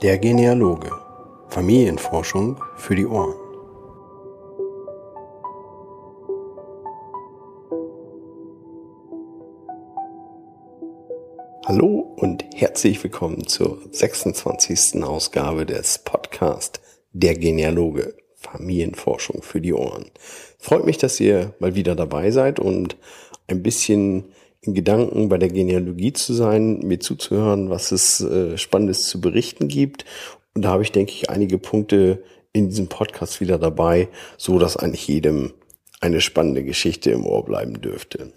Der Genealoge. Familienforschung für die Ohren. Hallo und herzlich willkommen zur 26. Ausgabe des Podcast Der Genealoge. Familienforschung für die Ohren. Freut mich, dass ihr mal wieder dabei seid und ein bisschen in Gedanken bei der Genealogie zu sein, mir zuzuhören, was es äh, Spannendes zu berichten gibt. Und da habe ich, denke ich, einige Punkte in diesem Podcast wieder dabei, so dass eigentlich jedem eine spannende Geschichte im Ohr bleiben dürfte.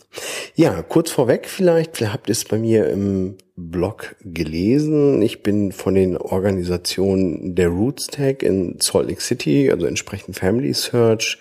Ja, kurz vorweg vielleicht, vielleicht habt ihr es bei mir im Blog gelesen. Ich bin von den Organisationen der Roots Tag in Salt Lake City, also entsprechend Family Search,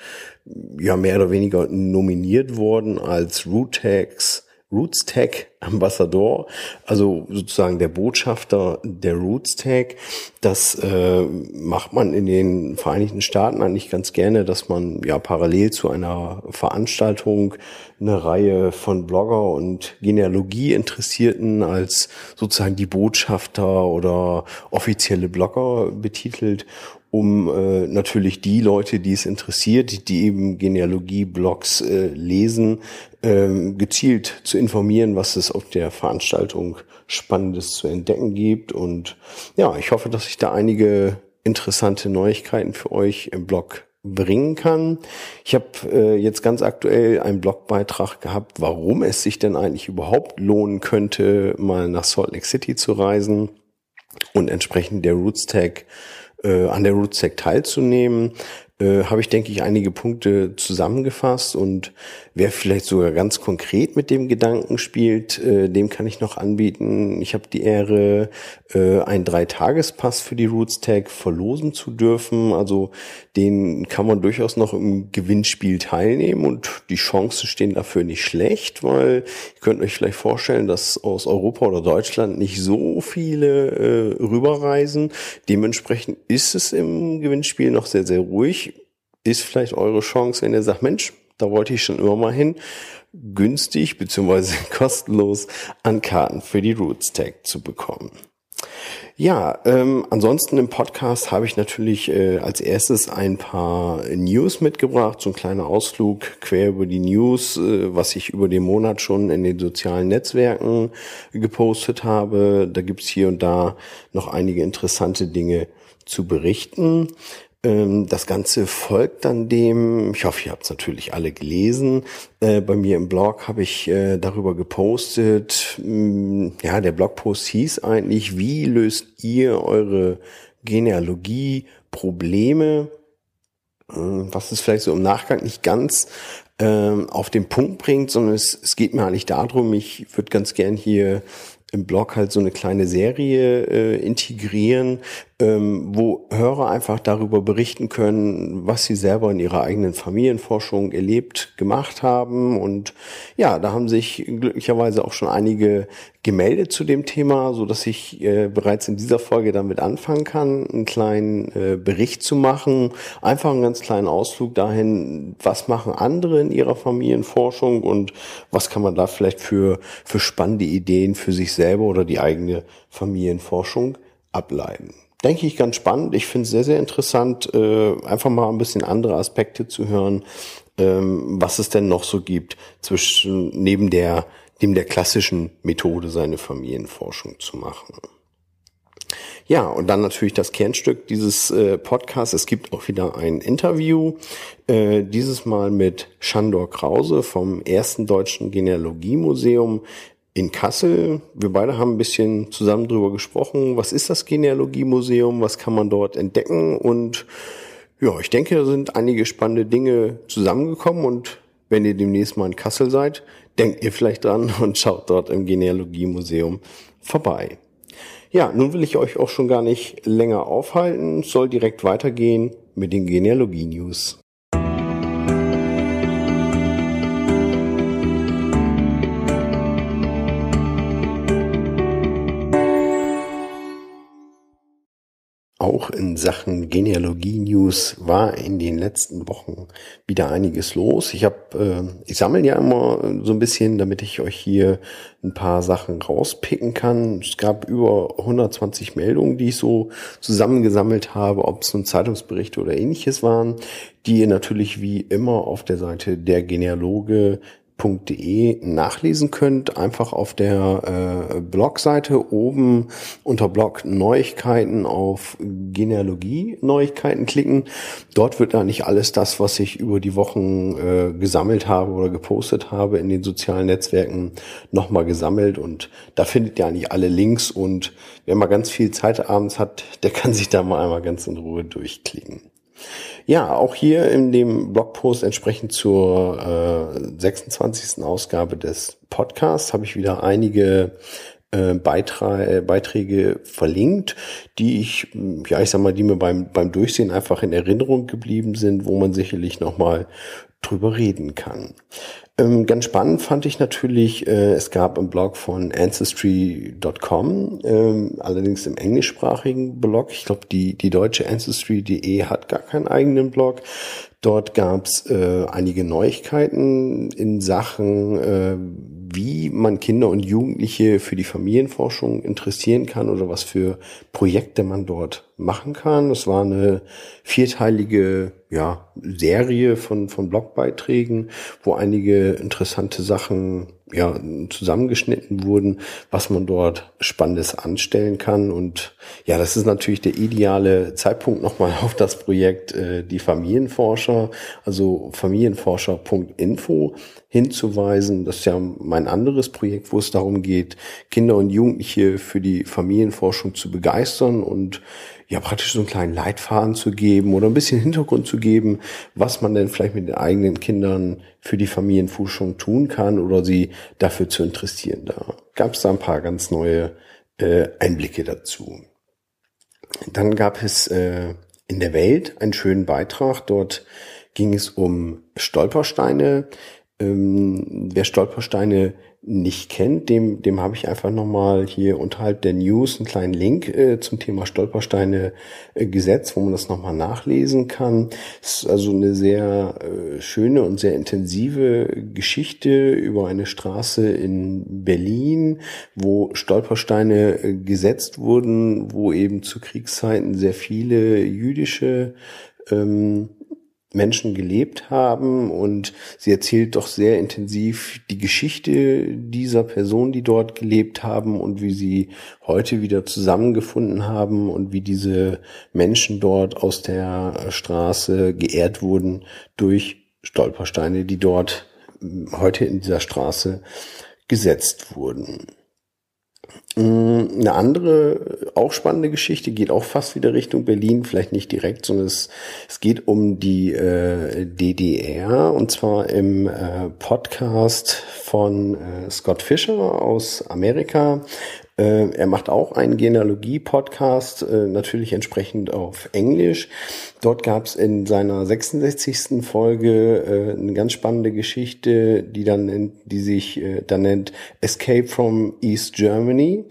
ja mehr oder weniger nominiert worden als Root Tags Roots Tag Ambassador, also sozusagen der Botschafter der Roots Tag. Das äh, macht man in den Vereinigten Staaten eigentlich ganz gerne, dass man ja parallel zu einer Veranstaltung eine Reihe von Blogger und Genealogie-Interessierten als sozusagen die Botschafter oder offizielle Blogger betitelt um äh, natürlich die Leute, die es interessiert, die eben Genealogie-Blogs äh, lesen, äh, gezielt zu informieren, was es auf der Veranstaltung Spannendes zu entdecken gibt. Und ja, ich hoffe, dass ich da einige interessante Neuigkeiten für euch im Blog bringen kann. Ich habe äh, jetzt ganz aktuell einen Blogbeitrag gehabt, warum es sich denn eigentlich überhaupt lohnen könnte, mal nach Salt Lake City zu reisen und entsprechend der Roots Tag äh, an der Rootsec teilzunehmen, äh, habe ich, denke ich, einige Punkte zusammengefasst und wer vielleicht sogar ganz konkret mit dem Gedanken spielt, äh, dem kann ich noch anbieten. Ich habe die Ehre, äh, einen Dreitagespass für die Roots Tag verlosen zu dürfen. Also den kann man durchaus noch im Gewinnspiel teilnehmen und die Chancen stehen dafür nicht schlecht, weil ihr könnt euch vielleicht vorstellen, dass aus Europa oder Deutschland nicht so viele äh, rüberreisen. Dementsprechend ist es im Gewinnspiel noch sehr, sehr ruhig ist vielleicht eure Chance, wenn ihr sagt, Mensch, da wollte ich schon immer mal hin, günstig beziehungsweise kostenlos an Karten für die Roots Tag zu bekommen. Ja, ähm, ansonsten im Podcast habe ich natürlich äh, als erstes ein paar News mitgebracht, so ein kleiner Ausflug quer über die News, äh, was ich über den Monat schon in den sozialen Netzwerken gepostet habe. Da gibt's hier und da noch einige interessante Dinge zu berichten. Ähm, das Ganze folgt dann dem, ich hoffe, ihr habt es natürlich alle gelesen. Äh, bei mir im Blog habe ich äh, darüber gepostet. Mm, ja, der Blogpost hieß eigentlich, wie löst ihr eure Genealogie-Probleme? Äh, was es vielleicht so im Nachgang nicht ganz ähm, auf den Punkt bringt, sondern es, es geht mir eigentlich darum, ich würde ganz gern hier im Blog halt so eine kleine Serie äh, integrieren, ähm, wo Hörer einfach darüber berichten können, was sie selber in ihrer eigenen Familienforschung erlebt, gemacht haben. Und ja, da haben sich glücklicherweise auch schon einige gemeldet zu dem Thema, so dass ich äh, bereits in dieser Folge damit anfangen kann, einen kleinen äh, Bericht zu machen, einfach einen ganz kleinen Ausflug dahin, was machen andere in ihrer Familienforschung und was kann man da vielleicht für für spannende Ideen für sich selber oder die eigene Familienforschung ableiten denke ich, ganz spannend. Ich finde es sehr, sehr interessant, äh, einfach mal ein bisschen andere Aspekte zu hören, ähm, was es denn noch so gibt zwischen neben der neben der klassischen Methode seine Familienforschung zu machen. Ja, und dann natürlich das Kernstück dieses äh, Podcasts. Es gibt auch wieder ein Interview, äh, dieses Mal mit Shandor Krause vom ersten deutschen Genealogiemuseum in Kassel. Wir beide haben ein bisschen zusammen drüber gesprochen. Was ist das Genealogiemuseum? Was kann man dort entdecken? Und ja, ich denke, da sind einige spannende Dinge zusammengekommen und wenn ihr demnächst mal in Kassel seid, denkt ihr vielleicht dran und schaut dort im Genealogiemuseum vorbei. Ja, nun will ich euch auch schon gar nicht länger aufhalten, soll direkt weitergehen mit den Genealogie-News. Auch in Sachen Genealogie-News war in den letzten Wochen wieder einiges los. Ich habe, äh, ich sammle ja immer so ein bisschen, damit ich euch hier ein paar Sachen rauspicken kann. Es gab über 120 Meldungen, die ich so zusammengesammelt habe, ob es nun Zeitungsberichte oder ähnliches waren, die ihr natürlich wie immer auf der Seite der Genealoge nachlesen könnt. Einfach auf der äh, Blogseite oben unter Blog Neuigkeiten auf Genealogie Neuigkeiten klicken. Dort wird nicht alles das, was ich über die Wochen äh, gesammelt habe oder gepostet habe in den sozialen Netzwerken nochmal gesammelt und da findet ihr eigentlich alle Links und wer mal ganz viel Zeit abends hat, der kann sich da mal einmal ganz in Ruhe durchklicken. Ja, auch hier in dem Blogpost entsprechend zur äh, 26. Ausgabe des Podcasts habe ich wieder einige äh, Beiträ Beiträge verlinkt, die ich, ja, ich sag mal, die mir beim, beim Durchsehen einfach in Erinnerung geblieben sind, wo man sicherlich nochmal drüber reden kann. Ähm, ganz spannend fand ich natürlich, äh, es gab im Blog von Ancestry.com, ähm, allerdings im englischsprachigen Blog. Ich glaube, die, die deutsche Ancestry.de hat gar keinen eigenen Blog. Dort gab es äh, einige Neuigkeiten in Sachen, äh, wie man Kinder und Jugendliche für die Familienforschung interessieren kann oder was für Projekte man dort machen kann. Es war eine vierteilige ja, Serie von, von Blogbeiträgen, wo einige interessante Sachen ja, zusammengeschnitten wurden, was man dort Spannendes anstellen kann. Und ja, das ist natürlich der ideale Zeitpunkt nochmal auf das Projekt äh, die Familienforscher, also familienforscher.info hinzuweisen. Das ist ja mein anderes Projekt, wo es darum geht, Kinder und Jugendliche für die Familienforschung zu begeistern und ja praktisch so einen kleinen Leitfaden zu geben oder ein bisschen Hintergrund zu geben, was man denn vielleicht mit den eigenen Kindern für die Familienforschung tun kann oder sie dafür zu interessieren. Da gab es da ein paar ganz neue äh, Einblicke dazu. Dann gab es äh, in der Welt einen schönen Beitrag. Dort ging es um Stolpersteine. Ähm, wer Stolpersteine nicht kennt, dem, dem habe ich einfach nochmal hier unterhalb der News einen kleinen Link äh, zum Thema Stolpersteine äh, gesetzt, wo man das nochmal nachlesen kann. Es ist also eine sehr äh, schöne und sehr intensive Geschichte über eine Straße in Berlin, wo Stolpersteine äh, gesetzt wurden, wo eben zu Kriegszeiten sehr viele jüdische ähm, Menschen gelebt haben und sie erzählt doch sehr intensiv die Geschichte dieser Person, die dort gelebt haben und wie sie heute wieder zusammengefunden haben und wie diese Menschen dort aus der Straße geehrt wurden durch Stolpersteine, die dort heute in dieser Straße gesetzt wurden. Eine andere, auch spannende Geschichte geht auch fast wieder Richtung Berlin, vielleicht nicht direkt, sondern es, es geht um die äh, DDR und zwar im äh, Podcast von äh, Scott Fischer aus Amerika. Äh, er macht auch einen Genealogie-Podcast, äh, natürlich entsprechend auf Englisch. Dort gab es in seiner 66. Folge äh, eine ganz spannende Geschichte, die dann, die sich dann nennt Escape from East Germany.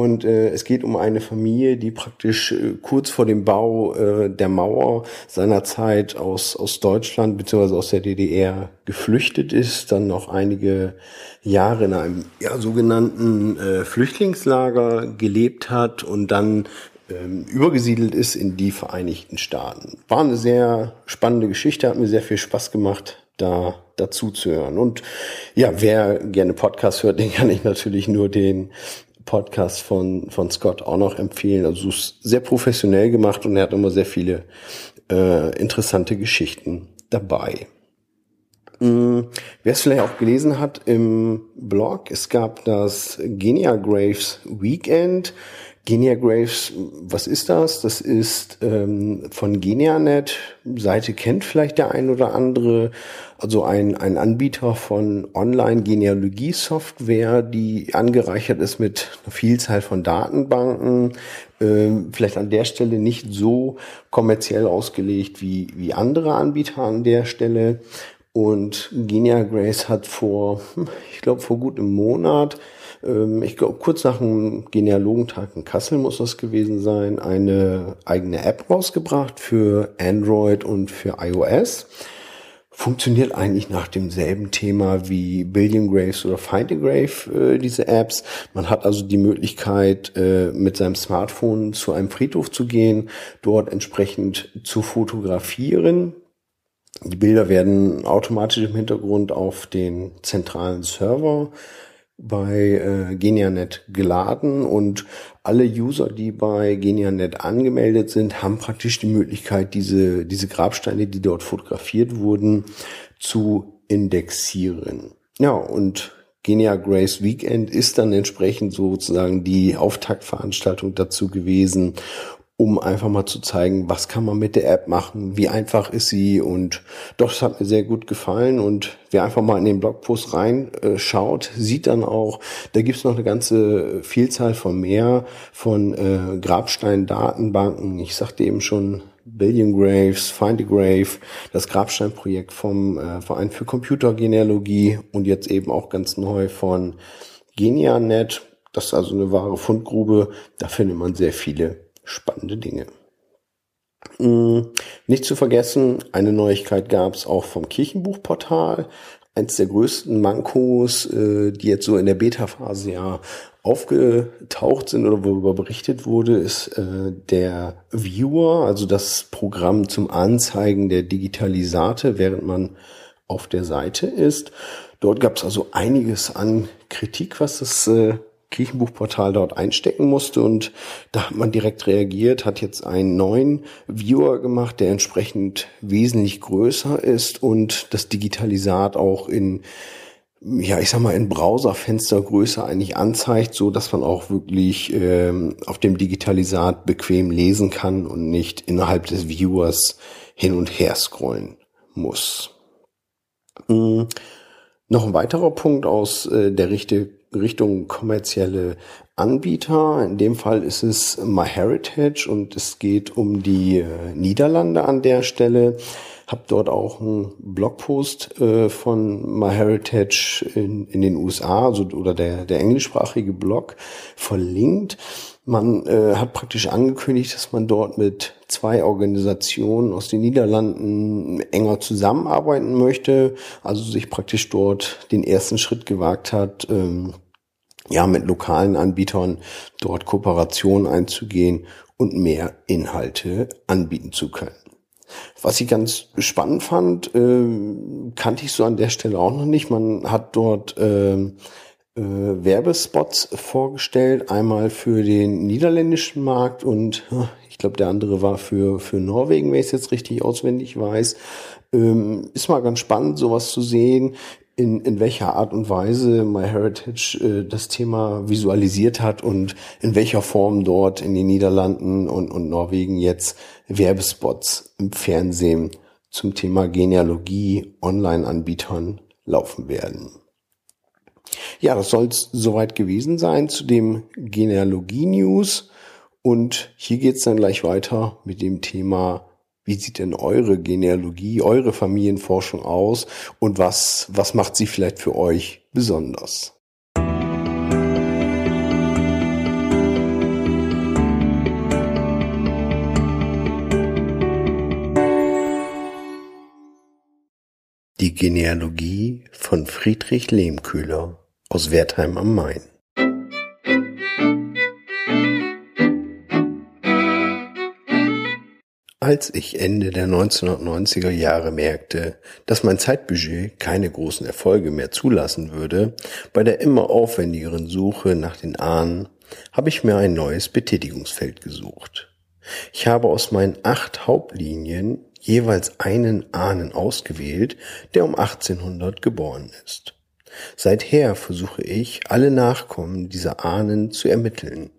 Und äh, es geht um eine Familie, die praktisch äh, kurz vor dem Bau äh, der Mauer seinerzeit aus, aus Deutschland bzw. aus der DDR geflüchtet ist, dann noch einige Jahre in einem ja, sogenannten äh, Flüchtlingslager gelebt hat und dann ähm, übergesiedelt ist in die Vereinigten Staaten. War eine sehr spannende Geschichte, hat mir sehr viel Spaß gemacht, da dazu zu hören. Und ja, wer gerne Podcast hört, den kann ich natürlich nur den Podcast von, von Scott auch noch empfehlen. Also es ist sehr professionell gemacht und er hat immer sehr viele äh, interessante Geschichten dabei. Hm, wer es vielleicht auch gelesen hat im Blog, es gab das Genia Graves Weekend. Genia Graves, was ist das? Das ist ähm, von GeniaNet, Seite kennt vielleicht der ein oder andere, also ein, ein Anbieter von Online-Genealogie-Software, die angereichert ist mit einer Vielzahl von Datenbanken, ähm, vielleicht an der Stelle nicht so kommerziell ausgelegt wie, wie andere Anbieter an der Stelle. Und Genia Grace hat vor, hm, ich glaube, vor gut einem Monat, ähm, ich glaube, kurz nach dem Genealogentag in Kassel muss das gewesen sein, eine eigene App rausgebracht für Android und für iOS funktioniert eigentlich nach demselben Thema wie Billion Graves oder Find a Grave, äh, diese Apps. Man hat also die Möglichkeit, äh, mit seinem Smartphone zu einem Friedhof zu gehen, dort entsprechend zu fotografieren. Die Bilder werden automatisch im Hintergrund auf den zentralen Server bei äh, GeniaNet geladen und alle User, die bei GeniaNet angemeldet sind, haben praktisch die Möglichkeit, diese, diese Grabsteine, die dort fotografiert wurden, zu indexieren. Ja, und Genia Grace Weekend ist dann entsprechend sozusagen die Auftaktveranstaltung dazu gewesen um einfach mal zu zeigen, was kann man mit der App machen, wie einfach ist sie und doch, es hat mir sehr gut gefallen und wer einfach mal in den Blogpost reinschaut, äh, sieht dann auch, da gibt's noch eine ganze Vielzahl von mehr von äh, Grabstein-Datenbanken. Ich sagte eben schon, Billion Graves, Find a Grave, das Grabsteinprojekt vom äh, Verein für Computergenealogie und jetzt eben auch ganz neu von GeniaNet. Das ist also eine wahre Fundgrube. Da findet man sehr viele spannende Dinge. Mm, nicht zu vergessen, eine Neuigkeit gab es auch vom Kirchenbuchportal. Eins der größten Mankos, äh, die jetzt so in der Beta-Phase ja aufgetaucht sind oder worüber berichtet wurde, ist äh, der Viewer, also das Programm zum Anzeigen der Digitalisate, während man auf der Seite ist. Dort gab es also einiges an Kritik, was das äh, Kirchenbuchportal dort einstecken musste und da hat man direkt reagiert, hat jetzt einen neuen Viewer gemacht, der entsprechend wesentlich größer ist und das Digitalisat auch in ja, ich sag mal, in Browserfenstergröße eigentlich anzeigt, so dass man auch wirklich ähm, auf dem Digitalisat bequem lesen kann und nicht innerhalb des Viewers hin und her scrollen muss. Mhm. Noch ein weiterer Punkt aus äh, der Richtung Richtung kommerzielle Anbieter. In dem Fall ist es MyHeritage und es geht um die äh, Niederlande an der Stelle. Hab dort auch einen Blogpost äh, von MyHeritage in, in den USA, also oder der, der englischsprachige Blog verlinkt. Man äh, hat praktisch angekündigt, dass man dort mit zwei Organisationen aus den Niederlanden enger zusammenarbeiten möchte, also sich praktisch dort den ersten Schritt gewagt hat, ähm, ja, mit lokalen Anbietern dort Kooperationen einzugehen und mehr Inhalte anbieten zu können. Was ich ganz spannend fand, äh, kannte ich so an der Stelle auch noch nicht. Man hat dort äh, äh, Werbespots vorgestellt, einmal für den niederländischen Markt und ich glaube, der andere war für, für Norwegen, wenn ich es jetzt richtig auswendig weiß. Ähm, ist mal ganz spannend, sowas zu sehen in, in welcher Art und Weise MyHeritage äh, das Thema visualisiert hat und in welcher Form dort in den Niederlanden und, und Norwegen jetzt Werbespots im Fernsehen zum Thema Genealogie Online-Anbietern laufen werden. Ja, das soll es soweit gewesen sein zu dem Genealogie-News. Und hier geht's dann gleich weiter mit dem Thema wie sieht denn eure Genealogie, eure Familienforschung aus und was, was macht sie vielleicht für euch besonders? Die Genealogie von Friedrich Lehmkühler aus Wertheim am Main. Als ich Ende der 1990er Jahre merkte, dass mein Zeitbudget keine großen Erfolge mehr zulassen würde, bei der immer aufwendigeren Suche nach den Ahnen, habe ich mir ein neues Betätigungsfeld gesucht. Ich habe aus meinen acht Hauptlinien jeweils einen Ahnen ausgewählt, der um 1800 geboren ist. Seither versuche ich, alle Nachkommen dieser Ahnen zu ermitteln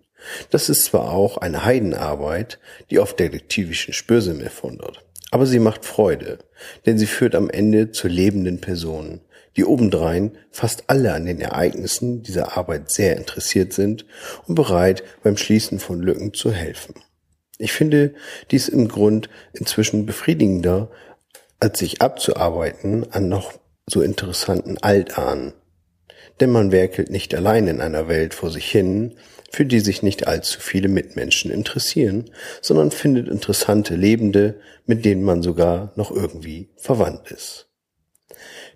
das ist zwar auch eine Heidenarbeit, die auf detektivischen Spürsinn erfordert, aber sie macht Freude, denn sie führt am Ende zu lebenden Personen, die obendrein fast alle an den Ereignissen dieser Arbeit sehr interessiert sind und bereit, beim Schließen von Lücken zu helfen. Ich finde dies im Grund inzwischen befriedigender als sich abzuarbeiten an noch so interessanten Altahnen. Denn man werkelt nicht allein in einer Welt vor sich hin, für die sich nicht allzu viele Mitmenschen interessieren, sondern findet interessante Lebende, mit denen man sogar noch irgendwie verwandt ist.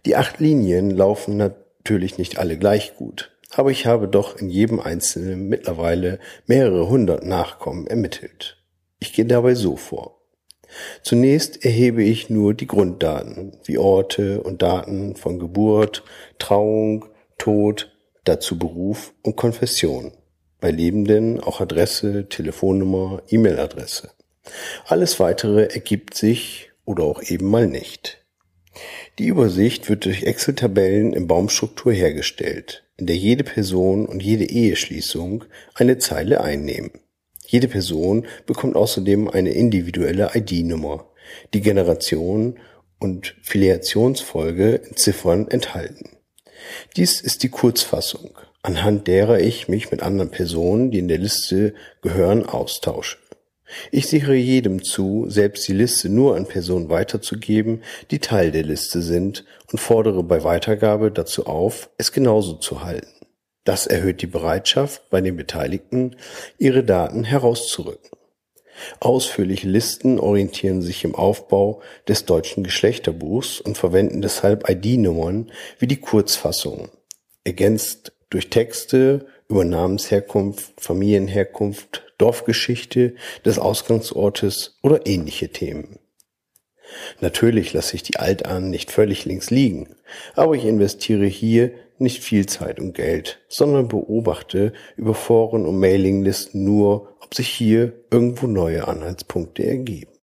Die acht Linien laufen natürlich nicht alle gleich gut, aber ich habe doch in jedem einzelnen mittlerweile mehrere hundert Nachkommen ermittelt. Ich gehe dabei so vor. Zunächst erhebe ich nur die Grunddaten, wie Orte und Daten von Geburt, Trauung, Tod, dazu Beruf und Konfession. Bei Lebenden auch Adresse, Telefonnummer, E-Mail-Adresse. Alles weitere ergibt sich oder auch eben mal nicht. Die Übersicht wird durch Excel-Tabellen in Baumstruktur hergestellt, in der jede Person und jede Eheschließung eine Zeile einnehmen. Jede Person bekommt außerdem eine individuelle ID-Nummer, die Generation und Filiationsfolge in Ziffern enthalten. Dies ist die Kurzfassung, anhand derer ich mich mit anderen Personen, die in der Liste gehören, austausche. Ich sichere jedem zu, selbst die Liste nur an Personen weiterzugeben, die Teil der Liste sind und fordere bei Weitergabe dazu auf, es genauso zu halten. Das erhöht die Bereitschaft bei den Beteiligten, ihre Daten herauszurücken. Ausführliche Listen orientieren sich im Aufbau des deutschen Geschlechterbuchs und verwenden deshalb ID-Nummern wie die Kurzfassung, ergänzt durch Texte über Namensherkunft, Familienherkunft, Dorfgeschichte des Ausgangsortes oder ähnliche Themen. Natürlich lasse ich die Altahnen nicht völlig links liegen, aber ich investiere hier nicht viel Zeit und Geld, sondern beobachte über Foren und Mailinglisten nur, ob sich hier irgendwo neue Anhaltspunkte ergeben.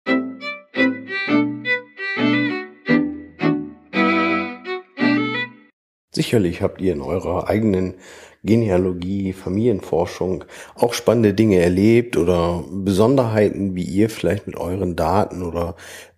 Sicherlich habt ihr in eurer eigenen Genealogie, Familienforschung auch spannende Dinge erlebt oder Besonderheiten, wie ihr vielleicht mit euren Daten oder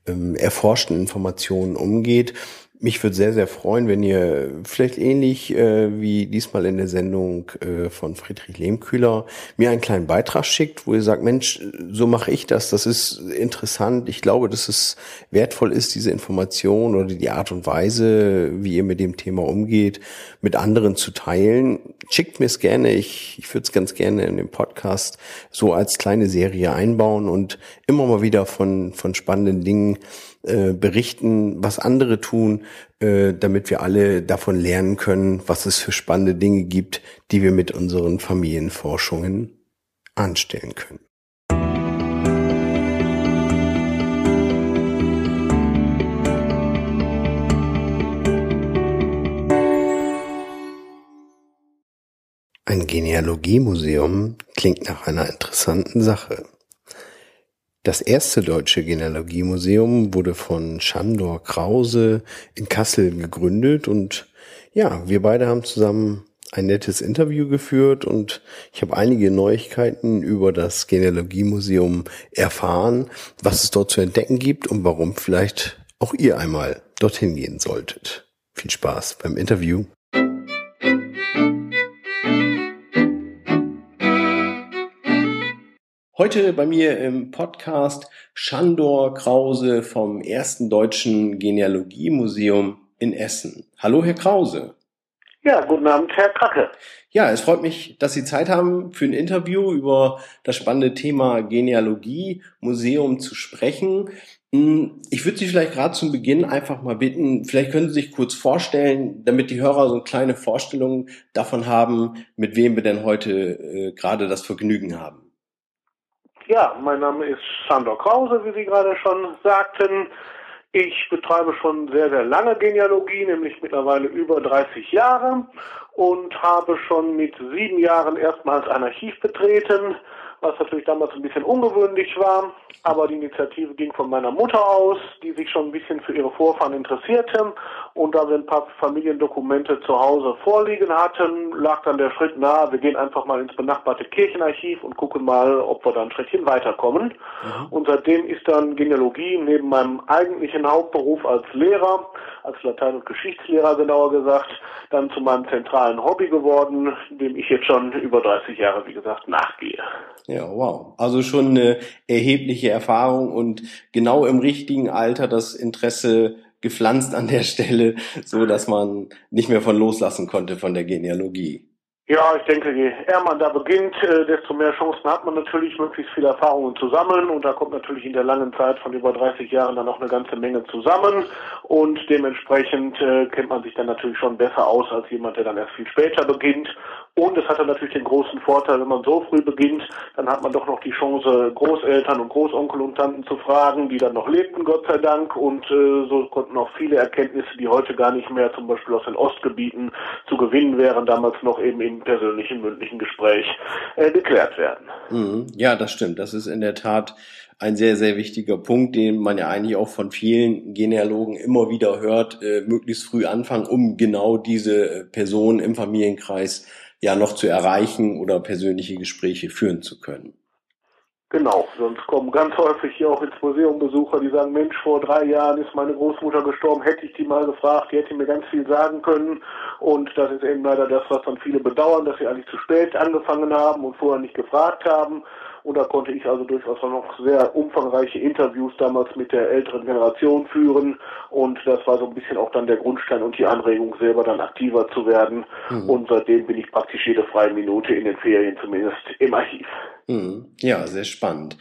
ähm, erforschten Informationen umgeht. Mich würde sehr, sehr freuen, wenn ihr vielleicht ähnlich äh, wie diesmal in der Sendung äh, von Friedrich Lehmkühler mir einen kleinen Beitrag schickt, wo ihr sagt, Mensch, so mache ich das, das ist interessant. Ich glaube, dass es wertvoll ist, diese Information oder die Art und Weise, wie ihr mit dem Thema umgeht, mit anderen zu teilen. Schickt mir es gerne. Ich, ich würde es ganz gerne in dem Podcast so als kleine Serie einbauen und immer mal wieder von, von spannenden Dingen äh, berichten, was andere tun, äh, damit wir alle davon lernen können, was es für spannende Dinge gibt, die wir mit unseren Familienforschungen anstellen können. Ein Genealogiemuseum klingt nach einer interessanten Sache. Das erste deutsche Genealogiemuseum wurde von Chandor Krause in Kassel gegründet und ja, wir beide haben zusammen ein nettes Interview geführt und ich habe einige Neuigkeiten über das Genealogiemuseum erfahren, was es dort zu entdecken gibt und warum vielleicht auch ihr einmal dorthin gehen solltet. Viel Spaß beim Interview. Heute bei mir im Podcast Chandor Krause vom ersten deutschen Genealogiemuseum in Essen. Hallo, Herr Krause. Ja, guten Abend, Herr Kracke. Ja, es freut mich, dass Sie Zeit haben, für ein Interview über das spannende Thema Genealogie, Museum zu sprechen. Hm, ich würde Sie vielleicht gerade zum Beginn einfach mal bitten, vielleicht können Sie sich kurz vorstellen, damit die Hörer so eine kleine Vorstellung davon haben, mit wem wir denn heute äh, gerade das Vergnügen haben. Ja, mein Name ist Sandor Krause, wie Sie gerade schon sagten. Ich betreibe schon sehr, sehr lange Genealogie, nämlich mittlerweile über 30 Jahre und habe schon mit sieben Jahren erstmals ein Archiv betreten, was natürlich damals ein bisschen ungewöhnlich war. Aber die Initiative ging von meiner Mutter aus, die sich schon ein bisschen für ihre Vorfahren interessierte. Und da wir ein paar Familiendokumente zu Hause vorliegen hatten, lag dann der Schritt nahe, wir gehen einfach mal ins benachbarte Kirchenarchiv und gucken mal, ob wir da ein Schrittchen weiterkommen. Mhm. Und seitdem ist dann Genealogie neben meinem eigentlichen Hauptberuf als Lehrer, als Latein- und Geschichtslehrer genauer gesagt, dann zu meinem zentralen Hobby geworden, dem ich jetzt schon über 30 Jahre, wie gesagt, nachgehe. Ja, wow. Also schon eine erhebliche Erfahrung und genau im richtigen Alter das Interesse gepflanzt an der Stelle, so dass man nicht mehr von loslassen konnte von der Genealogie. Ja, ich denke, je eher man da beginnt, äh, desto mehr Chancen hat man natürlich, möglichst viele Erfahrungen zu sammeln. Und da kommt natürlich in der langen Zeit von über 30 Jahren dann noch eine ganze Menge zusammen. Und dementsprechend äh, kennt man sich dann natürlich schon besser aus als jemand, der dann erst viel später beginnt. Und es hat dann natürlich den großen Vorteil, wenn man so früh beginnt, dann hat man doch noch die Chance, Großeltern und Großonkel und Tanten zu fragen, die dann noch lebten, Gott sei Dank. Und äh, so konnten auch viele Erkenntnisse, die heute gar nicht mehr zum Beispiel aus den Ostgebieten zu gewinnen wären, damals noch eben im persönlichen, mündlichen Gespräch äh, geklärt werden. Mhm. Ja, das stimmt. Das ist in der Tat ein sehr, sehr wichtiger Punkt, den man ja eigentlich auch von vielen Genealogen immer wieder hört, äh, möglichst früh anfangen, um genau diese Personen im Familienkreis ja noch zu erreichen oder persönliche Gespräche führen zu können. Genau, sonst kommen ganz häufig hier auch ins Museum Besucher, die sagen, Mensch, vor drei Jahren ist meine Großmutter gestorben, hätte ich die mal gefragt, die hätte mir ganz viel sagen können. Und das ist eben leider das, was dann viele bedauern, dass sie eigentlich zu spät angefangen haben und vorher nicht gefragt haben. Und da konnte ich also durchaus noch sehr umfangreiche Interviews damals mit der älteren Generation führen. Und das war so ein bisschen auch dann der Grundstein und die Anregung, selber dann aktiver zu werden. Mhm. Und seitdem bin ich praktisch jede freie Minute in den Ferien zumindest im Archiv. Mhm. Ja, sehr spannend.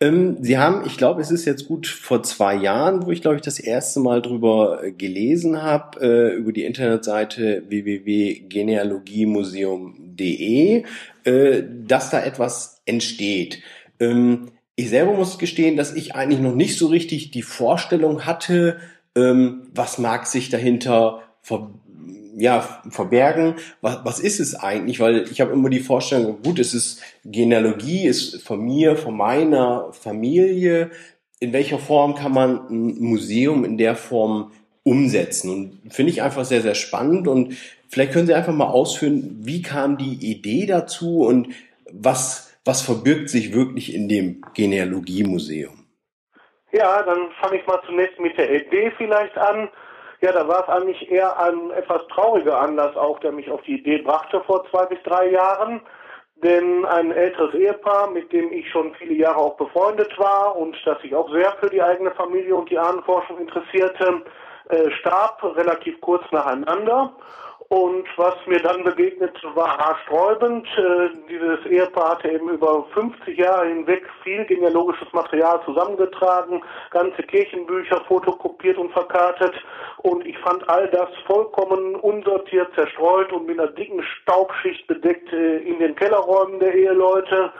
Ähm, Sie haben, ich glaube, es ist jetzt gut vor zwei Jahren, wo ich glaube ich das erste Mal drüber äh, gelesen habe, äh, über die Internetseite www.genealogiemuseum.de, äh, dass da etwas entsteht. Ähm, ich selber muss gestehen, dass ich eigentlich noch nicht so richtig die Vorstellung hatte, ähm, was mag sich dahinter ja, verbergen. Was, was ist es eigentlich? Weil ich habe immer die Vorstellung, gut, es ist Genealogie, ist von mir, von meiner Familie. In welcher Form kann man ein Museum in der Form umsetzen? Und finde ich einfach sehr, sehr spannend. Und vielleicht können Sie einfach mal ausführen, wie kam die Idee dazu und was, was verbirgt sich wirklich in dem Genealogiemuseum? Ja, dann fange ich mal zunächst mit der Idee vielleicht an. Ja, da war es eigentlich eher ein etwas trauriger Anlass auch, der mich auf die Idee brachte vor zwei bis drei Jahren. Denn ein älteres Ehepaar, mit dem ich schon viele Jahre auch befreundet war und das sich auch sehr für die eigene Familie und die Ahnenforschung interessierte, äh, starb relativ kurz nacheinander. Und was mir dann begegnet, war haarsträubend. Äh, dieses Ehepaar hatte eben über 50 Jahre hinweg viel genealogisches Material zusammengetragen, ganze Kirchenbücher fotokopiert und verkartet. Und ich fand all das vollkommen unsortiert, zerstreut und mit einer dicken Staubschicht bedeckt äh, in den Kellerräumen der Eheleute.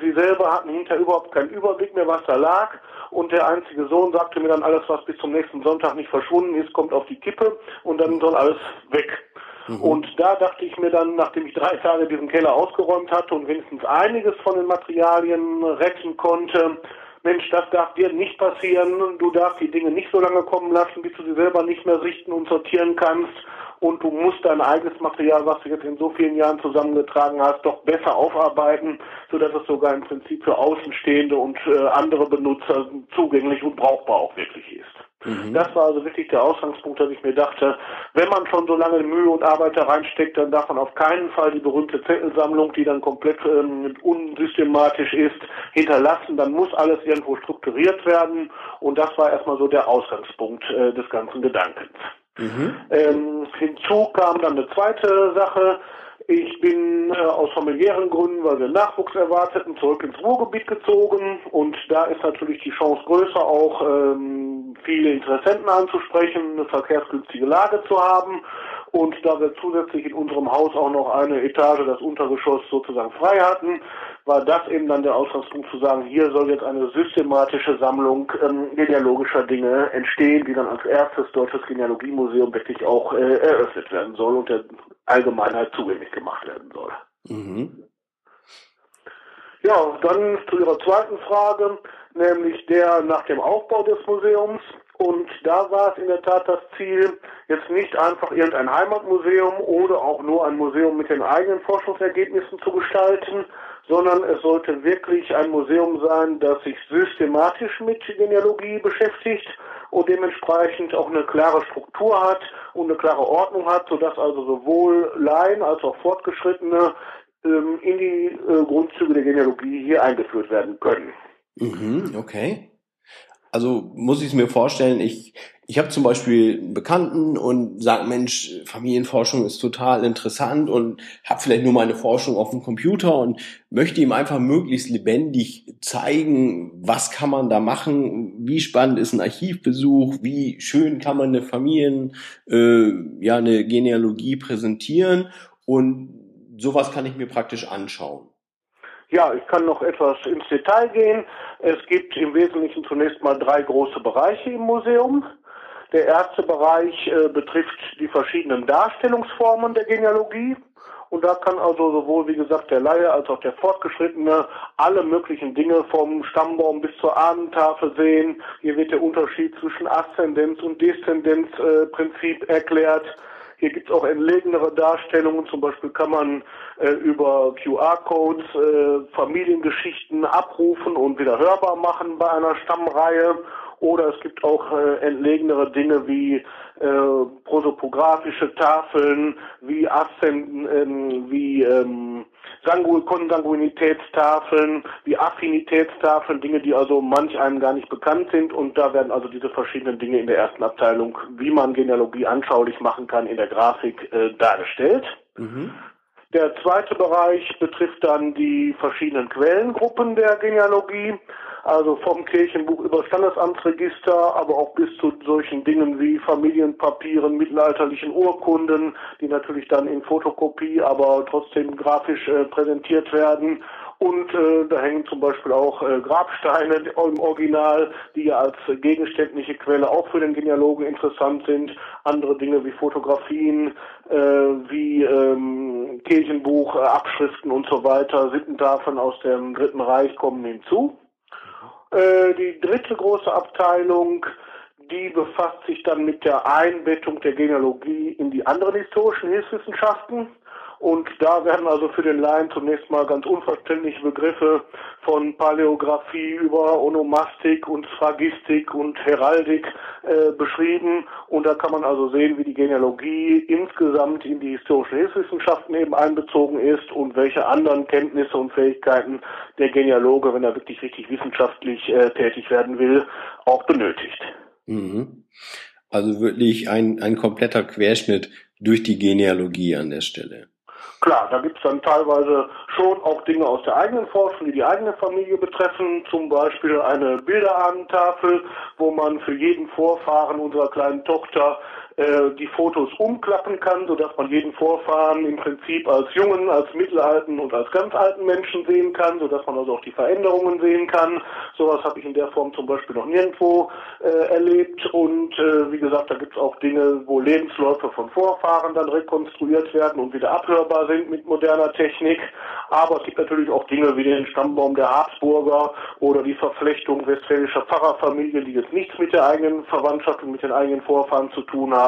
Sie selber hatten hinterher überhaupt keinen Überblick mehr, was da lag. Und der einzige Sohn sagte mir dann, alles, was bis zum nächsten Sonntag nicht verschwunden ist, kommt auf die Kippe und dann soll alles weg. Mhm. Und da dachte ich mir dann, nachdem ich drei Tage diesen Keller ausgeräumt hatte und wenigstens einiges von den Materialien retten konnte, Mensch, das darf dir nicht passieren. Du darfst die Dinge nicht so lange kommen lassen, bis du sie selber nicht mehr sichten und sortieren kannst. Und du musst dein eigenes Material, was du jetzt in so vielen Jahren zusammengetragen hast, doch besser aufarbeiten, sodass es sogar im Prinzip für Außenstehende und äh, andere Benutzer zugänglich und brauchbar auch wirklich ist. Mhm. Das war also wirklich der Ausgangspunkt, dass ich mir dachte, wenn man schon so lange Mühe und Arbeit da reinsteckt, dann darf man auf keinen Fall die berühmte Zettelsammlung, die dann komplett ähm, unsystematisch ist, hinterlassen. Dann muss alles irgendwo strukturiert werden. Und das war erstmal so der Ausgangspunkt äh, des ganzen Gedankens. Mhm. Ähm, hinzu kam dann eine zweite Sache. Ich bin äh, aus familiären Gründen, weil wir Nachwuchs erwarteten, zurück ins Ruhrgebiet gezogen. Und da ist natürlich die Chance größer, auch ähm, viele Interessenten anzusprechen, eine verkehrsgünstige Lage zu haben. Und da wir zusätzlich in unserem Haus auch noch eine Etage, das Untergeschoss sozusagen frei hatten, war das eben dann der Ausgangspunkt zu sagen, hier soll jetzt eine systematische Sammlung ähm, genealogischer Dinge entstehen, die dann als erstes deutsches Genealogiemuseum wirklich auch äh, eröffnet werden soll und der Allgemeinheit zugänglich gemacht werden soll. Mhm. Ja, dann zu Ihrer zweiten Frage, nämlich der nach dem Aufbau des Museums. Und da war es in der Tat das Ziel, jetzt nicht einfach irgendein Heimatmuseum oder auch nur ein Museum mit den eigenen Forschungsergebnissen zu gestalten, sondern es sollte wirklich ein Museum sein, das sich systematisch mit Genealogie beschäftigt und dementsprechend auch eine klare Struktur hat und eine klare Ordnung hat, sodass also sowohl Laien als auch Fortgeschrittene ähm, in die äh, Grundzüge der Genealogie hier eingeführt werden können. Mhm, okay. Also muss ich es mir vorstellen, ich, ich habe zum Beispiel einen Bekannten und sage, Mensch, Familienforschung ist total interessant und habe vielleicht nur meine Forschung auf dem Computer und möchte ihm einfach möglichst lebendig zeigen, was kann man da machen, wie spannend ist ein Archivbesuch, wie schön kann man eine Familien, äh, ja, eine Genealogie präsentieren und sowas kann ich mir praktisch anschauen. Ja, ich kann noch etwas ins Detail gehen. Es gibt im Wesentlichen zunächst mal drei große Bereiche im Museum. Der erste Bereich äh, betrifft die verschiedenen Darstellungsformen der Genealogie. Und da kann also sowohl, wie gesagt, der Laie als auch der Fortgeschrittene alle möglichen Dinge vom Stammbaum bis zur Ahnentafel sehen. Hier wird der Unterschied zwischen Aszendenz- und Deszendenzprinzip äh, erklärt. Hier gibt es auch entlegenere Darstellungen. Zum Beispiel kann man äh, über QR-Codes äh, Familiengeschichten abrufen und wieder hörbar machen bei einer Stammreihe. Oder es gibt auch äh, entlegenere Dinge wie äh, prosopographische Tafeln, wie Aszenden, ähm, wie ähm, Konsanguinitätstafeln, wie Affinitätstafeln, Dinge, die also manch einem gar nicht bekannt sind. Und da werden also diese verschiedenen Dinge in der ersten Abteilung, wie man Genealogie anschaulich machen kann, in der Grafik äh, dargestellt. Mhm. Der zweite Bereich betrifft dann die verschiedenen Quellengruppen der Genealogie, also vom Kirchenbuch über Standesamtsregister, aber auch bis zu solchen Dingen wie Familienpapieren, mittelalterlichen Urkunden, die natürlich dann in Fotokopie, aber trotzdem grafisch äh, präsentiert werden und äh, da hängen zum Beispiel auch äh, Grabsteine im Original, die ja als gegenständliche Quelle auch für den Genealogen interessant sind. Andere Dinge wie Fotografien, äh, wie ähm, Kirchenbuch, äh, Abschriften und so weiter, Sittentafeln aus dem Dritten Reich kommen hinzu. Äh, die dritte große Abteilung die befasst sich dann mit der Einbettung der Genealogie in die anderen historischen Hilfswissenschaften. Und da werden also für den Laien zunächst mal ganz unverständliche Begriffe von Paläographie über Onomastik und Phragistik und Heraldik äh, beschrieben. Und da kann man also sehen, wie die Genealogie insgesamt in die historischen Hilfswissenschaften eben einbezogen ist und welche anderen Kenntnisse und Fähigkeiten der Genealoge, wenn er wirklich richtig wissenschaftlich äh, tätig werden will, auch benötigt. Mhm. Also wirklich ein, ein kompletter Querschnitt durch die Genealogie an der Stelle. Klar, da gibt es dann teilweise schon auch Dinge aus der eigenen Forschung, die die eigene Familie betreffen. Zum Beispiel eine Bilderahnentafel, wo man für jeden Vorfahren unserer kleinen Tochter die Fotos umklappen kann, sodass man jeden Vorfahren im Prinzip als jungen, als mittelalten und als ganz alten Menschen sehen kann, sodass man also auch die Veränderungen sehen kann. Sowas habe ich in der Form zum Beispiel noch nirgendwo äh, erlebt. Und äh, wie gesagt, da gibt es auch Dinge, wo Lebensläufe von Vorfahren dann rekonstruiert werden und wieder abhörbar sind mit moderner Technik. Aber es gibt natürlich auch Dinge wie den Stammbaum der Habsburger oder die Verflechtung westfälischer Pfarrerfamilie, die jetzt nichts mit der eigenen Verwandtschaft und mit den eigenen Vorfahren zu tun haben,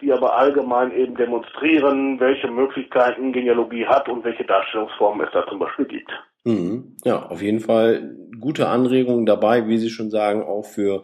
die aber allgemein eben demonstrieren, welche Möglichkeiten Genealogie hat und welche Darstellungsformen es da zum Beispiel gibt. Mhm. Ja, auf jeden Fall gute Anregungen dabei, wie Sie schon sagen, auch für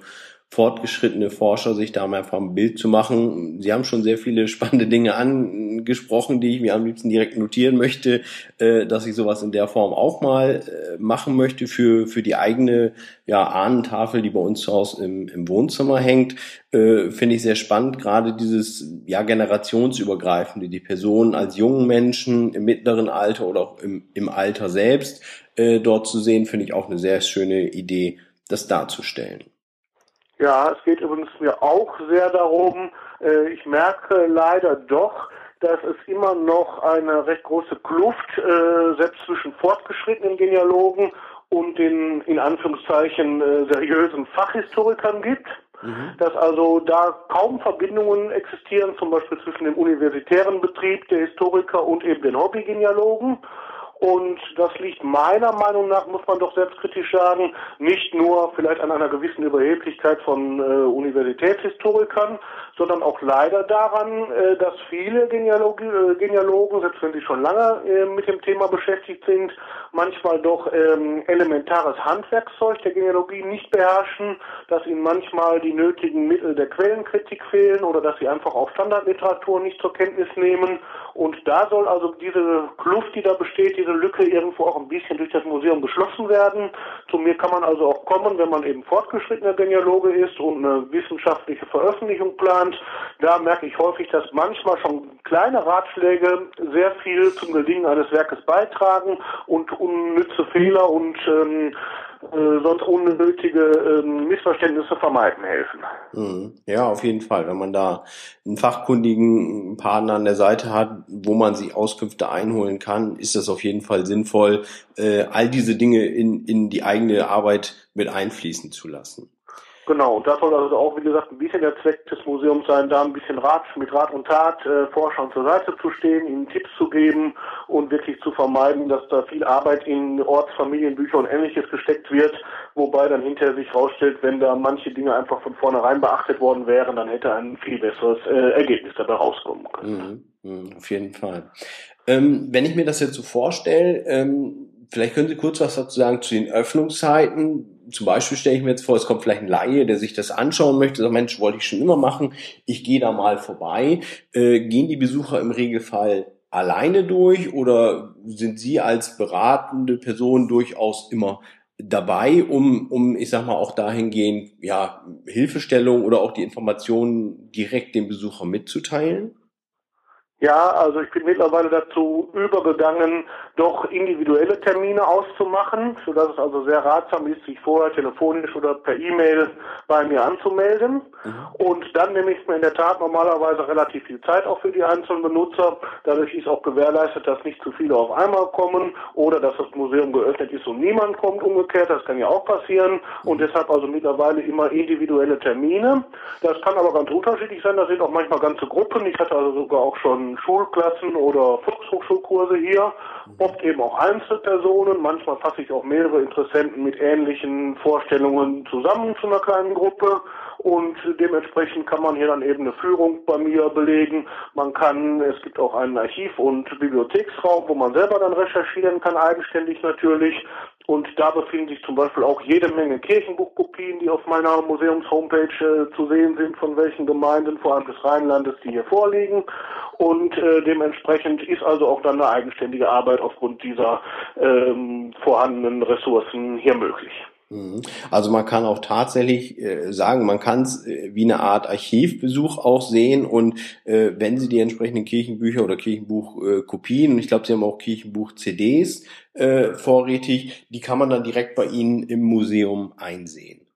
fortgeschrittene Forscher, sich da mal ein Bild zu machen. Sie haben schon sehr viele spannende Dinge angesprochen, die ich mir am liebsten direkt notieren möchte, äh, dass ich sowas in der Form auch mal äh, machen möchte für, für die eigene ja, Ahnentafel, die bei uns zu Hause im, im Wohnzimmer hängt. Äh, Finde ich sehr spannend, gerade dieses ja generationsübergreifende, die Personen als jungen Menschen im mittleren Alter oder auch im, im Alter selbst äh, dort zu sehen, finde ich auch eine sehr schöne Idee, das darzustellen. Ja, es geht übrigens mir auch sehr darum, äh, ich merke leider doch, dass es immer noch eine recht große Kluft äh, selbst zwischen fortgeschrittenen Genealogen und den in Anführungszeichen äh, seriösen Fachhistorikern gibt. Mhm. Dass also da kaum Verbindungen existieren, zum Beispiel zwischen dem universitären Betrieb der Historiker und eben den Hobbygenealogen. Und das liegt meiner Meinung nach, muss man doch selbstkritisch sagen, nicht nur vielleicht an einer gewissen Überheblichkeit von äh, Universitätshistorikern, sondern auch leider daran, äh, dass viele Genealog äh, Genealogen, selbst wenn sie schon lange äh, mit dem Thema beschäftigt sind, manchmal doch ähm, elementares Handwerkszeug der Genealogie nicht beherrschen, dass ihnen manchmal die nötigen Mittel der Quellenkritik fehlen oder dass sie einfach auch Standardliteratur nicht zur Kenntnis nehmen Und da soll also diese Kluft, die da besteht, diese Lücke irgendwo auch ein bisschen durch das Museum geschlossen werden. Zu mir kann man also auch kommen, wenn man eben fortgeschrittener Genealoge ist und eine wissenschaftliche Veröffentlichung plant. Da merke ich häufig, dass manchmal schon kleine Ratschläge sehr viel zum Gelingen eines Werkes beitragen und unnütze Fehler und ähm, äh, sonst unnötige äh, Missverständnisse vermeiden helfen. Mhm. Ja, auf jeden Fall. Wenn man da einen fachkundigen Partner an der Seite hat, wo man sich Auskünfte einholen kann, ist das auf jeden Fall sinnvoll, äh, all diese Dinge in, in die eigene Arbeit mit einfließen zu lassen. Genau, und das soll also auch, wie gesagt, ein bisschen der Zweck des Museums sein, da ein bisschen Rat, mit Rat und Tat äh, Forschern zur Seite zu stehen, ihnen Tipps zu geben und wirklich zu vermeiden, dass da viel Arbeit in Ortsfamilienbücher und ähnliches gesteckt wird, wobei dann hinterher sich herausstellt, wenn da manche Dinge einfach von vornherein beachtet worden wären, dann hätte ein viel besseres äh, Ergebnis dabei rauskommen können. Mhm, mh, auf jeden Fall. Ähm, wenn ich mir das jetzt so vorstelle, ähm, vielleicht können Sie kurz was dazu sagen zu den Öffnungszeiten zum Beispiel stelle ich mir jetzt vor, es kommt vielleicht ein Laie, der sich das anschauen möchte, sagt, Mensch, wollte ich schon immer machen, ich gehe da mal vorbei. Äh, gehen die Besucher im Regelfall alleine durch oder sind Sie als beratende Person durchaus immer dabei, um, um, ich sag mal, auch dahingehend, ja, Hilfestellung oder auch die Informationen direkt dem Besucher mitzuteilen? Ja, also ich bin mittlerweile dazu übergegangen, doch individuelle Termine auszumachen, sodass es also sehr ratsam ist, sich vorher telefonisch oder per E-Mail bei mir anzumelden. Mhm. Und dann nehme ich mir in der Tat normalerweise relativ viel Zeit auch für die einzelnen Benutzer. Dadurch ist auch gewährleistet, dass nicht zu viele auf einmal kommen oder dass das Museum geöffnet ist und niemand kommt umgekehrt. Das kann ja auch passieren. Und mhm. deshalb also mittlerweile immer individuelle Termine. Das kann aber ganz unterschiedlich sein. Das sind auch manchmal ganze Gruppen. Ich hatte also sogar auch schon Schulklassen oder Volkshochschulkurse hier, oft eben auch Einzelpersonen, manchmal fasse ich auch mehrere Interessenten mit ähnlichen Vorstellungen zusammen zu einer kleinen Gruppe und dementsprechend kann man hier dann eben eine Führung bei mir belegen. Man kann, es gibt auch einen Archiv- und Bibliotheksraum, wo man selber dann recherchieren kann, eigenständig natürlich. Und da befinden sich zum Beispiel auch jede Menge Kirchenbuchkopien, die auf meiner Museums-Homepage äh, zu sehen sind, von welchen Gemeinden, vor allem des Rheinlandes, die hier vorliegen. Und äh, dementsprechend ist also auch dann eine eigenständige Arbeit aufgrund dieser ähm, vorhandenen Ressourcen hier möglich. Mhm. Also man kann auch tatsächlich äh, sagen, man kann es äh, wie eine Art Archivbesuch auch sehen und äh, wenn Sie die entsprechenden Kirchenbücher oder Kirchenbuchkopien, äh, und ich glaube, Sie haben auch Kirchenbuch-CDs äh, vorrätig, die kann man dann direkt bei Ihnen im Museum einsehen.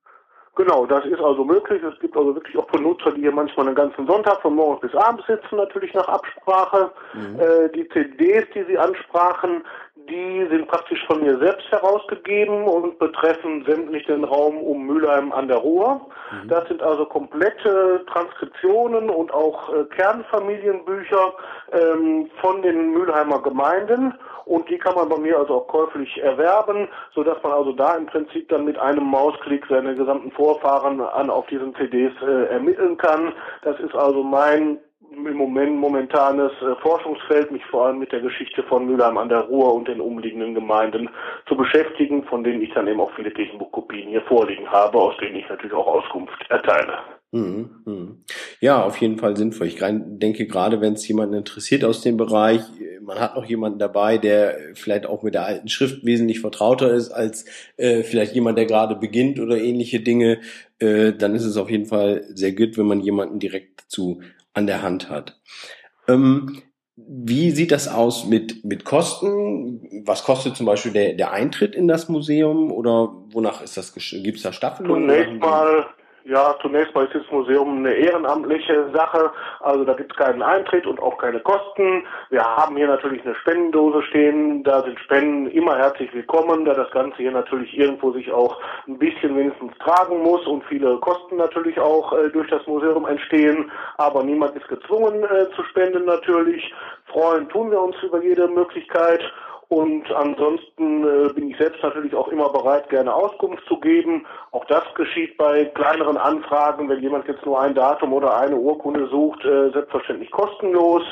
Genau, das ist also möglich. Es gibt also wirklich auch Benutzer, die hier manchmal einen ganzen Sonntag von morgens bis abends sitzen, natürlich nach Absprache. Mhm. Äh, die CDs, die Sie ansprachen, die sind praktisch von mir selbst herausgegeben und betreffen sämtlich den Raum um Mülheim an der Ruhr. Mhm. Das sind also komplette Transkriptionen und auch äh, Kernfamilienbücher ähm, von den Mülheimer Gemeinden und die kann man bei mir also auch käuflich erwerben, so dass man also da im Prinzip dann mit einem Mausklick seine gesamten Vorfahren an auf diesen CDs äh, ermitteln kann. Das ist also mein im Moment momentanes äh, Forschungsfeld, mich vor allem mit der Geschichte von Mülheim an der Ruhr und den umliegenden Gemeinden zu beschäftigen, von denen ich dann eben auch viele Kirchenbuchkopien hier vorliegen habe, aus denen ich natürlich auch Auskunft erteile. Mhm, mhm. Ja, auf jeden Fall sinnvoll. Ich denke gerade, wenn es jemanden interessiert aus dem Bereich, man hat noch jemanden dabei, der vielleicht auch mit der alten Schrift wesentlich vertrauter ist als äh, vielleicht jemand, der gerade beginnt oder ähnliche Dinge, äh, dann ist es auf jeden Fall sehr gut, wenn man jemanden direkt zu an der Hand hat. Ähm, wie sieht das aus mit, mit Kosten? Was kostet zum Beispiel der, der Eintritt in das Museum oder wonach ist das? Gibt es da Staffelungen? Zunächst mal ja, zunächst mal ist das Museum eine ehrenamtliche Sache. Also da gibt es keinen Eintritt und auch keine Kosten. Wir haben hier natürlich eine Spendendose stehen. Da sind Spenden immer herzlich willkommen, da das Ganze hier natürlich irgendwo sich auch ein bisschen wenigstens tragen muss und viele Kosten natürlich auch äh, durch das Museum entstehen. Aber niemand ist gezwungen äh, zu spenden natürlich. Freuen tun wir uns über jede Möglichkeit. Und ansonsten äh, bin ich selbst natürlich auch immer bereit, gerne Auskunft zu geben. Auch das geschieht bei kleineren Anfragen, wenn jemand jetzt nur ein Datum oder eine Urkunde sucht, äh, selbstverständlich kostenlos.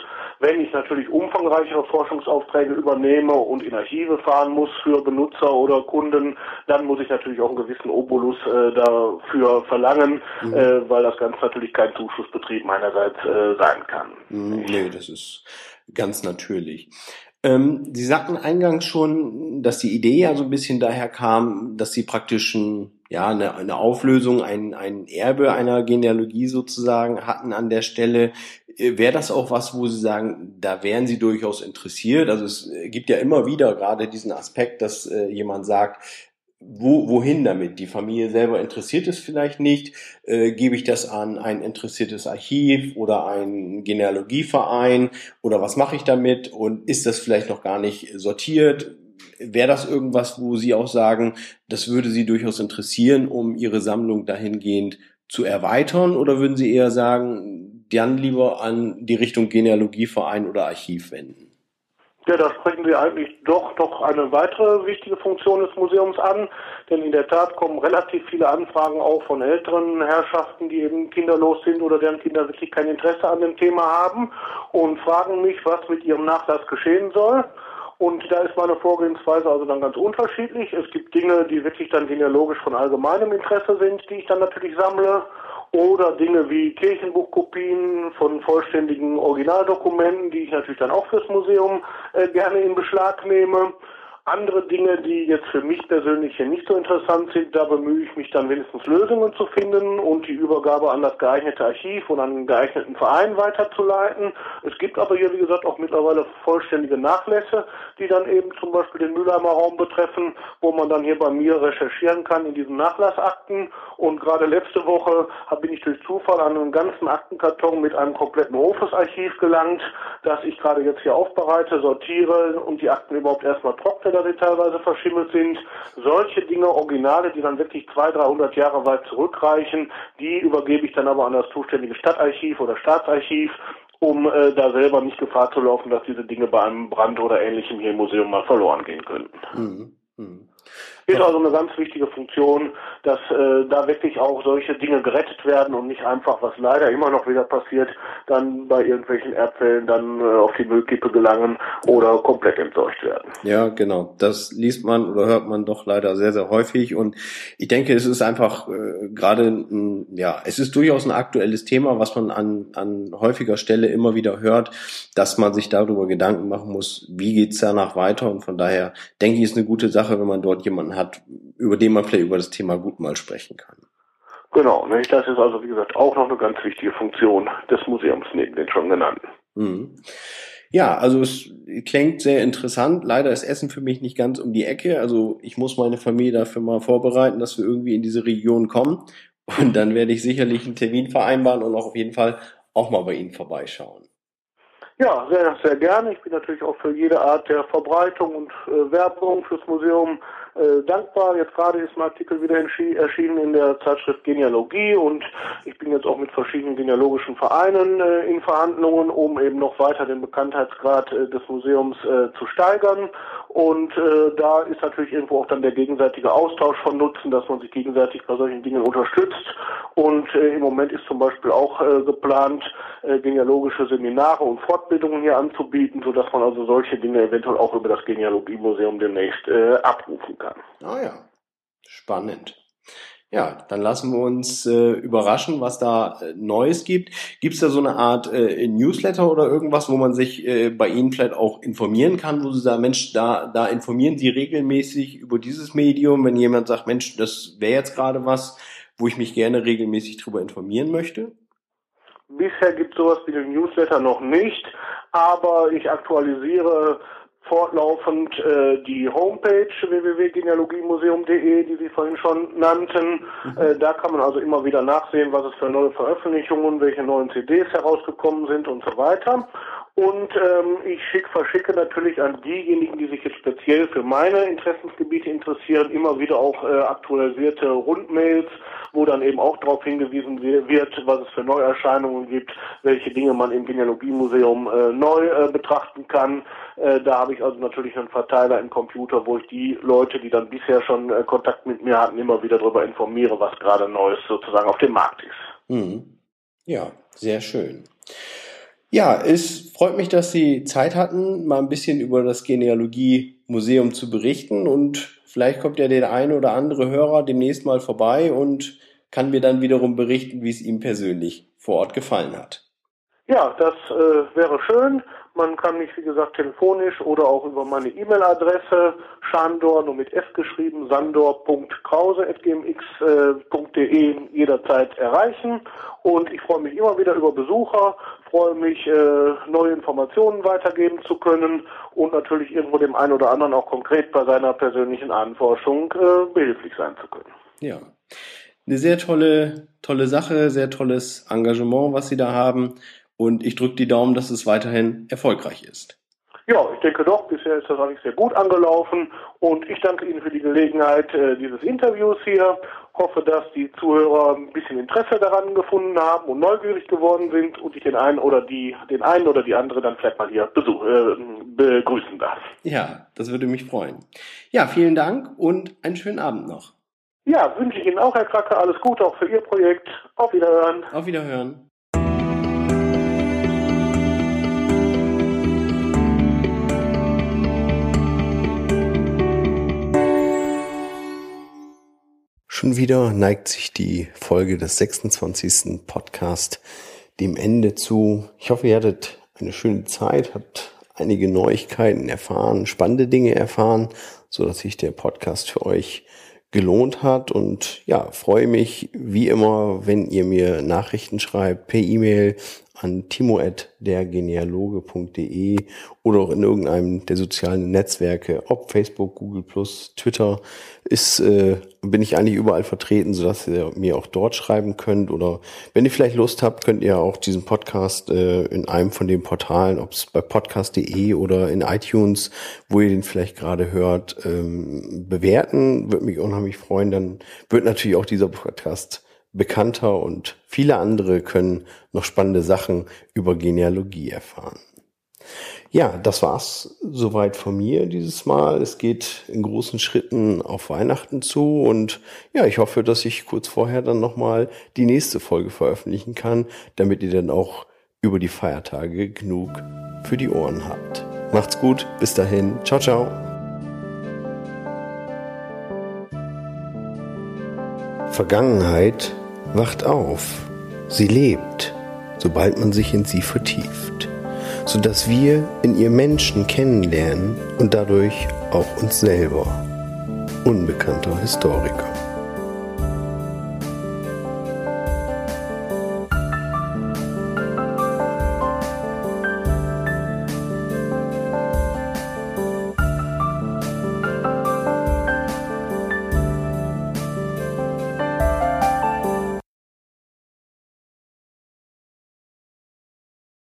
Wenn ich natürlich umfangreichere Forschungsaufträge übernehme und in Archive fahren muss für Benutzer oder Kunden, dann muss ich natürlich auch einen gewissen Obolus äh, dafür verlangen, mhm. äh, weil das Ganze natürlich kein Zuschussbetrieb meinerseits äh, sein kann. Mhm, nee, das ist ganz natürlich. Ähm, Sie sagten eingangs schon, dass die Idee ja so ein bisschen daher kam, dass Sie praktisch ein, ja, eine, eine Auflösung, ein, ein Erbe einer Genealogie sozusagen hatten an der Stelle. Äh, wäre das auch was, wo Sie sagen, da wären Sie durchaus interessiert? Also es gibt ja immer wieder gerade diesen Aspekt, dass äh, jemand sagt, wo, wohin damit? Die Familie selber interessiert es vielleicht nicht. Äh, gebe ich das an ein interessiertes Archiv oder einen Genealogieverein oder was mache ich damit? Und ist das vielleicht noch gar nicht sortiert? Wäre das irgendwas, wo Sie auch sagen, das würde Sie durchaus interessieren, um Ihre Sammlung dahingehend zu erweitern? Oder würden Sie eher sagen, dann lieber an die Richtung Genealogieverein oder Archiv wenden? Ja, da sprechen Sie eigentlich doch noch eine weitere wichtige Funktion des Museums an, denn in der Tat kommen relativ viele Anfragen auch von älteren Herrschaften, die eben kinderlos sind oder deren Kinder wirklich kein Interesse an dem Thema haben und fragen mich, was mit ihrem Nachlass geschehen soll. Und da ist meine Vorgehensweise also dann ganz unterschiedlich. Es gibt Dinge, die wirklich dann genealogisch von allgemeinem Interesse sind, die ich dann natürlich sammle oder Dinge wie Kirchenbuchkopien von vollständigen Originaldokumenten, die ich natürlich dann auch fürs Museum äh, gerne in Beschlag nehme. Andere Dinge, die jetzt für mich persönlich hier nicht so interessant sind, da bemühe ich mich dann wenigstens Lösungen zu finden und die Übergabe an das geeignete Archiv und an einen geeigneten Verein weiterzuleiten. Es gibt aber hier, wie gesagt, auch mittlerweile vollständige Nachlässe, die dann eben zum Beispiel den Mülheimer Raum betreffen, wo man dann hier bei mir recherchieren kann in diesen Nachlassakten. Und gerade letzte Woche bin ich durch Zufall an einen ganzen Aktenkarton mit einem kompletten Hofesarchiv gelangt, das ich gerade jetzt hier aufbereite, sortiere und die Akten überhaupt erstmal trockne dass sie teilweise verschimmelt sind. Solche Dinge, Originale, die dann wirklich 200, 300 Jahre weit zurückreichen, die übergebe ich dann aber an das zuständige Stadtarchiv oder Staatsarchiv um äh, da selber nicht Gefahr zu laufen, dass diese Dinge bei einem Brand oder ähnlichem hier im Museum mal verloren gehen könnten. Mhm. Mhm. Ist also eine ganz wichtige Funktion, dass äh, da wirklich auch solche Dinge gerettet werden und nicht einfach, was leider immer noch wieder passiert, dann bei irgendwelchen Erdfällen dann äh, auf die Müllkippe gelangen oder komplett entsorgt werden. Ja, genau. Das liest man oder hört man doch leider sehr, sehr häufig und ich denke, es ist einfach äh, gerade, ja, es ist durchaus ein aktuelles Thema, was man an, an häufiger Stelle immer wieder hört, dass man sich darüber Gedanken machen muss, wie geht's danach weiter und von daher denke ich, ist eine gute Sache, wenn man dort jemanden hat, hat, über den man vielleicht über das Thema gut mal sprechen kann. Genau, ne? das ist also wie gesagt auch noch eine ganz wichtige Funktion des Museums neben den schon genannten. Mhm. Ja, also es klingt sehr interessant. Leider ist Essen für mich nicht ganz um die Ecke. Also ich muss meine Familie dafür mal vorbereiten, dass wir irgendwie in diese Region kommen. Und dann werde ich sicherlich einen Termin vereinbaren und auch auf jeden Fall auch mal bei Ihnen vorbeischauen. Ja, sehr, sehr gerne. Ich bin natürlich auch für jede Art der Verbreitung und äh, Werbung fürs Museum äh, dankbar. Jetzt gerade ist ein Artikel wieder erschienen in der Zeitschrift Genealogie und ich bin jetzt auch mit verschiedenen genealogischen Vereinen äh, in Verhandlungen, um eben noch weiter den Bekanntheitsgrad äh, des Museums äh, zu steigern. Und äh, da ist natürlich irgendwo auch dann der gegenseitige Austausch von Nutzen, dass man sich gegenseitig bei solchen Dingen unterstützt. Und äh, im Moment ist zum Beispiel auch äh, geplant, äh, genealogische Seminare und Fortbildungen hier anzubieten, sodass man also solche Dinge eventuell auch über das Genealogiemuseum demnächst äh, abrufen kann. Ah ja, spannend. Ja, dann lassen wir uns äh, überraschen, was da äh, Neues gibt. Gibt es da so eine Art äh, Newsletter oder irgendwas, wo man sich äh, bei Ihnen vielleicht auch informieren kann, wo Sie sagen, Mensch, da, da informieren Sie regelmäßig über dieses Medium, wenn jemand sagt, Mensch, das wäre jetzt gerade was, wo ich mich gerne regelmäßig darüber informieren möchte? Bisher gibt es sowas wie den Newsletter noch nicht, aber ich aktualisiere fortlaufend äh, die Homepage www.genealogiemuseum.de, die Sie vorhin schon nannten. Mhm. Äh, da kann man also immer wieder nachsehen, was es für neue Veröffentlichungen, welche neuen CDs herausgekommen sind und so weiter. Und ähm, ich schick, verschicke natürlich an diejenigen, die sich jetzt speziell für meine Interessensgebiete interessieren, immer wieder auch äh, aktualisierte Rundmails, wo dann eben auch darauf hingewiesen wird, was es für Neuerscheinungen gibt, welche Dinge man im Genealogiemuseum äh, neu äh, betrachten kann. Äh, da habe ich also natürlich einen Verteiler im Computer, wo ich die Leute, die dann bisher schon äh, Kontakt mit mir hatten, immer wieder darüber informiere, was gerade Neues sozusagen auf dem Markt ist. Mhm. Ja, sehr schön. Ja, es freut mich, dass Sie Zeit hatten, mal ein bisschen über das Genealogie-Museum zu berichten und vielleicht kommt ja der eine oder andere Hörer demnächst mal vorbei und kann mir dann wiederum berichten, wie es ihm persönlich vor Ort gefallen hat. Ja, das äh, wäre schön. Man kann mich, wie gesagt, telefonisch oder auch über meine E-Mail-Adresse Schandor, nur mit F geschrieben, sandor.krause.gmx.de jederzeit erreichen. Und ich freue mich immer wieder über Besucher, freue mich, äh, neue Informationen weitergeben zu können und natürlich irgendwo dem einen oder anderen auch konkret bei seiner persönlichen Anforschung äh, behilflich sein zu können. Ja. Eine sehr tolle, tolle Sache, sehr tolles Engagement, was Sie da haben. Und ich drücke die Daumen, dass es weiterhin erfolgreich ist. Ja, ich denke doch, bisher ist das eigentlich sehr gut angelaufen und ich danke Ihnen für die Gelegenheit äh, dieses Interviews hier. Hoffe, dass die Zuhörer ein bisschen Interesse daran gefunden haben und neugierig geworden sind und ich den einen oder die, den einen oder die andere dann vielleicht mal hier besuch, äh, begrüßen darf. Ja, das würde mich freuen. Ja, vielen Dank und einen schönen Abend noch. Ja, wünsche ich Ihnen auch, Herr Kracke, alles Gute auch für Ihr Projekt. Auf Wiederhören. Auf Wiederhören. Schon wieder neigt sich die Folge des 26. Podcast dem Ende zu. Ich hoffe, ihr hattet eine schöne Zeit, habt einige Neuigkeiten erfahren, spannende Dinge erfahren, so dass sich der Podcast für euch gelohnt hat und ja, freue mich wie immer, wenn ihr mir Nachrichten schreibt per E-Mail an timo.dergenealoge.de oder auch in irgendeinem der sozialen Netzwerke, ob Facebook, Google Twitter, ist, äh, bin ich eigentlich überall vertreten, sodass ihr mir auch dort schreiben könnt. Oder wenn ihr vielleicht Lust habt, könnt ihr auch diesen Podcast äh, in einem von den Portalen, ob es bei podcast.de oder in iTunes, wo ihr den vielleicht gerade hört, ähm, bewerten. Würde mich unheimlich freuen. Dann wird natürlich auch dieser Podcast bekannter und viele andere können noch spannende Sachen über Genealogie erfahren. Ja, das war's soweit von mir dieses Mal. Es geht in großen Schritten auf Weihnachten zu und ja, ich hoffe, dass ich kurz vorher dann nochmal die nächste Folge veröffentlichen kann, damit ihr dann auch über die Feiertage genug für die Ohren habt. Macht's gut, bis dahin, ciao, ciao. Vergangenheit wacht auf, sie lebt, sobald man sich in sie vertieft, sodass wir in ihr Menschen kennenlernen und dadurch auch uns selber. Unbekannter Historiker.